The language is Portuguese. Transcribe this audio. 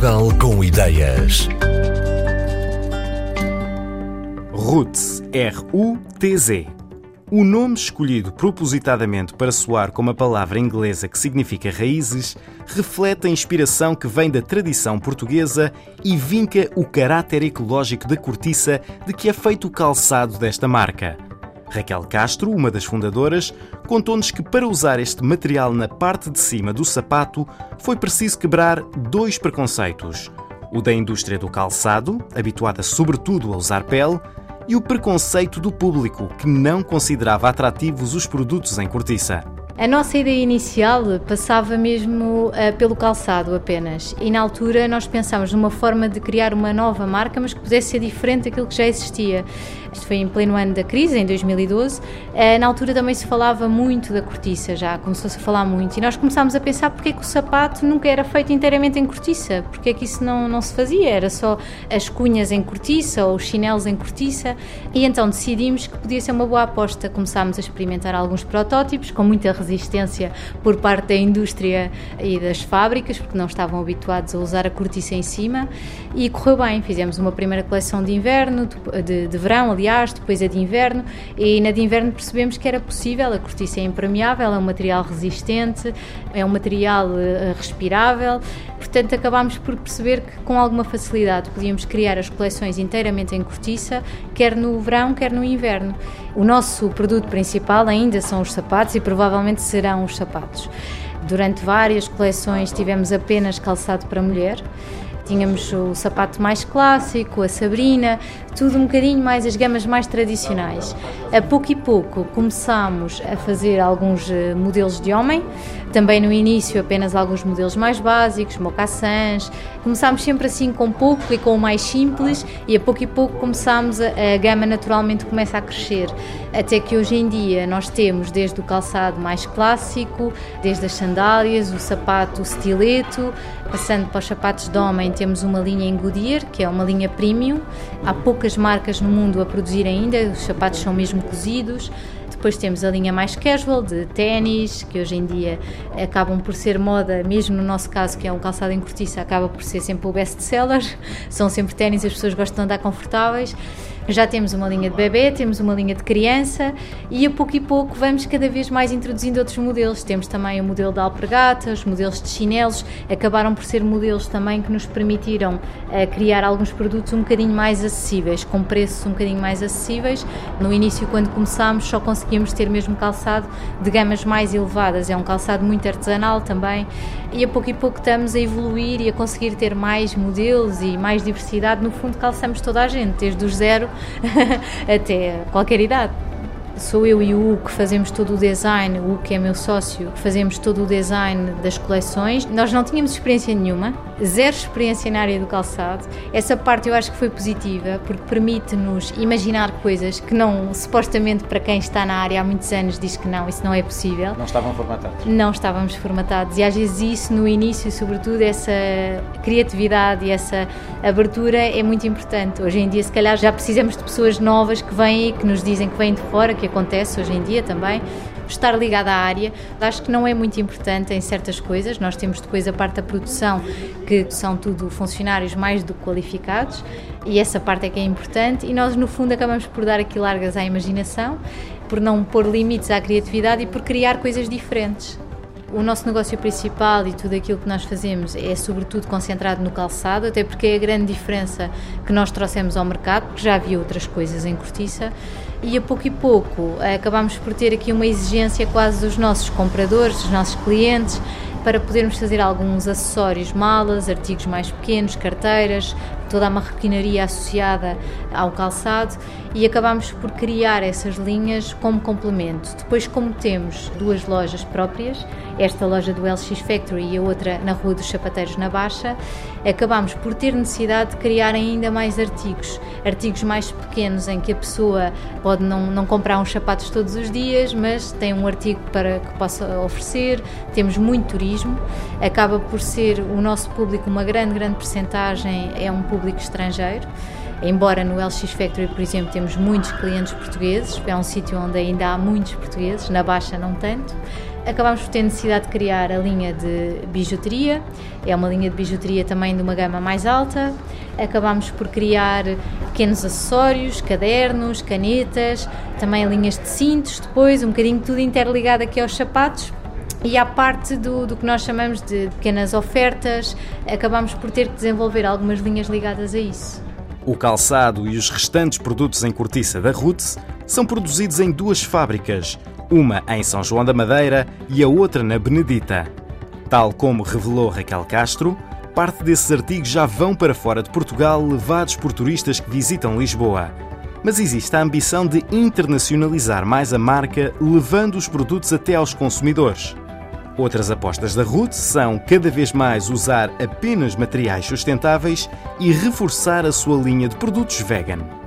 Portugal com ideias. Roots, R-U-T-Z. O nome escolhido propositadamente para soar como a palavra inglesa que significa raízes reflete a inspiração que vem da tradição portuguesa e vinca o caráter ecológico da cortiça de que é feito o calçado desta marca. Raquel Castro, uma das fundadoras, contou-nos que para usar este material na parte de cima do sapato foi preciso quebrar dois preconceitos: o da indústria do calçado, habituada sobretudo a usar pele, e o preconceito do público, que não considerava atrativos os produtos em cortiça. A nossa ideia inicial passava mesmo uh, pelo calçado apenas. E na altura nós pensámos numa forma de criar uma nova marca, mas que pudesse ser diferente daquilo que já existia. Isto foi em pleno ano da crise, em 2012. Uh, na altura também se falava muito da cortiça, já começou-se a falar muito. E nós começámos a pensar porque é que o sapato nunca era feito inteiramente em cortiça, porque é que isso não, não se fazia, era só as cunhas em cortiça ou os chinelos em cortiça. E então decidimos que podia ser uma boa aposta. Começámos a experimentar alguns protótipos com muita resistência resistência por parte da indústria e das fábricas, porque não estavam habituados a usar a cortiça em cima, e correu bem. Fizemos uma primeira coleção de inverno, de, de verão, aliás, depois a de inverno, e na de inverno percebemos que era possível, a cortiça é impermeável, é um material resistente, é um material uh, respirável, portanto acabámos por perceber que com alguma facilidade podíamos criar as coleções inteiramente em cortiça, quer no verão, quer no inverno. O nosso produto principal ainda são os sapatos e provavelmente serão os sapatos. Durante várias coleções tivemos apenas calçado para mulher. Tínhamos o sapato mais clássico, a Sabrina, tudo um bocadinho mais as gamas mais tradicionais. A pouco e pouco começámos a fazer alguns eh, modelos de homem, também no início apenas alguns modelos mais básicos, mocassins. Começámos sempre assim com pouco e com o mais simples e a pouco e pouco começámos a, a gama naturalmente começa a crescer. Até que hoje em dia nós temos desde o calçado mais clássico, desde as sandálias, o sapato o stileto, passando para os sapatos de homem temos uma linha em Goodyear, que é uma linha premium. Há poucas marcas no mundo a produzir ainda, os sapatos são mesmo cozidos. Depois temos a linha mais casual de ténis, que hoje em dia acabam por ser moda, mesmo no nosso caso, que é um calçado em cortiça, acaba por ser sempre o best-seller. São sempre ténis, as pessoas gostam de andar confortáveis. Já temos uma linha de bebê, temos uma linha de criança e a pouco e pouco vamos cada vez mais introduzindo outros modelos. Temos também o modelo da alpergata, os modelos de chinelos, acabaram por ser modelos também que nos permitiram uh, criar alguns produtos um bocadinho mais acessíveis, com preços um bocadinho mais acessíveis. No início, quando começámos, só conseguíamos ter mesmo calçado de gamas mais elevadas, é um calçado muito artesanal também e a pouco e pouco estamos a evoluir e a conseguir ter mais modelos e mais diversidade. No fundo, calçamos toda a gente, desde os zero até qualquer idade. Sou eu e o Hugo que fazemos todo o design, o Hugo que é meu sócio, que fazemos todo o design das coleções. Nós não tínhamos experiência nenhuma, zero experiência na área do calçado. Essa parte eu acho que foi positiva, porque permite-nos imaginar coisas que não, supostamente para quem está na área há muitos anos diz que não, isso não é possível. Não estavam formatados? Não estávamos formatados e às vezes isso no início, sobretudo, essa criatividade e essa abertura é muito importante. Hoje em dia, se calhar, já precisamos de pessoas novas que vêm e que nos dizem que vêm de fora, que acontece hoje em dia também, estar ligada à área. Acho que não é muito importante em certas coisas. Nós temos depois a parte da produção, que são tudo funcionários mais do que qualificados, e essa parte é que é importante. E nós, no fundo, acabamos por dar aqui largas à imaginação, por não pôr limites à criatividade e por criar coisas diferentes. O nosso negócio principal e tudo aquilo que nós fazemos é sobretudo concentrado no calçado, até porque é a grande diferença que nós trouxemos ao mercado, porque já havia outras coisas em cortiça, e a pouco e pouco acabamos por ter aqui uma exigência quase dos nossos compradores, dos nossos clientes, para podermos fazer alguns acessórios, malas, artigos mais pequenos, carteiras, toda a marroquinaria associada ao calçado e acabamos por criar essas linhas como complemento. Depois, como temos duas lojas próprias, esta loja do LX Factory e a outra na Rua dos Sapateiros na Baixa, acabamos por ter necessidade de criar ainda mais artigos, artigos mais pequenos em que a pessoa pode não, não comprar uns sapatos todos os dias, mas tem um artigo para que possa oferecer. Temos muito turismo, acaba por ser o nosso público uma grande, grande percentagem é um público estrangeiro Embora no LX Factory, por exemplo, temos muitos clientes portugueses, é um sítio onde ainda há muitos portugueses, na Baixa não tanto. Acabámos por ter necessidade de criar a linha de bijuteria, é uma linha de bijuteria também de uma gama mais alta. Acabámos por criar pequenos acessórios, cadernos, canetas, também linhas de cintos, depois um bocadinho tudo interligado aqui aos sapatos, e à parte do, do, que nós chamamos de pequenas ofertas, acabamos por ter que desenvolver algumas linhas ligadas a isso. O calçado e os restantes produtos em cortiça da Roots são produzidos em duas fábricas, uma em São João da Madeira e a outra na Benedita. Tal como revelou Raquel Castro, parte desses artigos já vão para fora de Portugal levados por turistas que visitam Lisboa. Mas existe a ambição de internacionalizar mais a marca, levando os produtos até aos consumidores. Outras apostas da Ruth são cada vez mais usar apenas materiais sustentáveis e reforçar a sua linha de produtos vegan.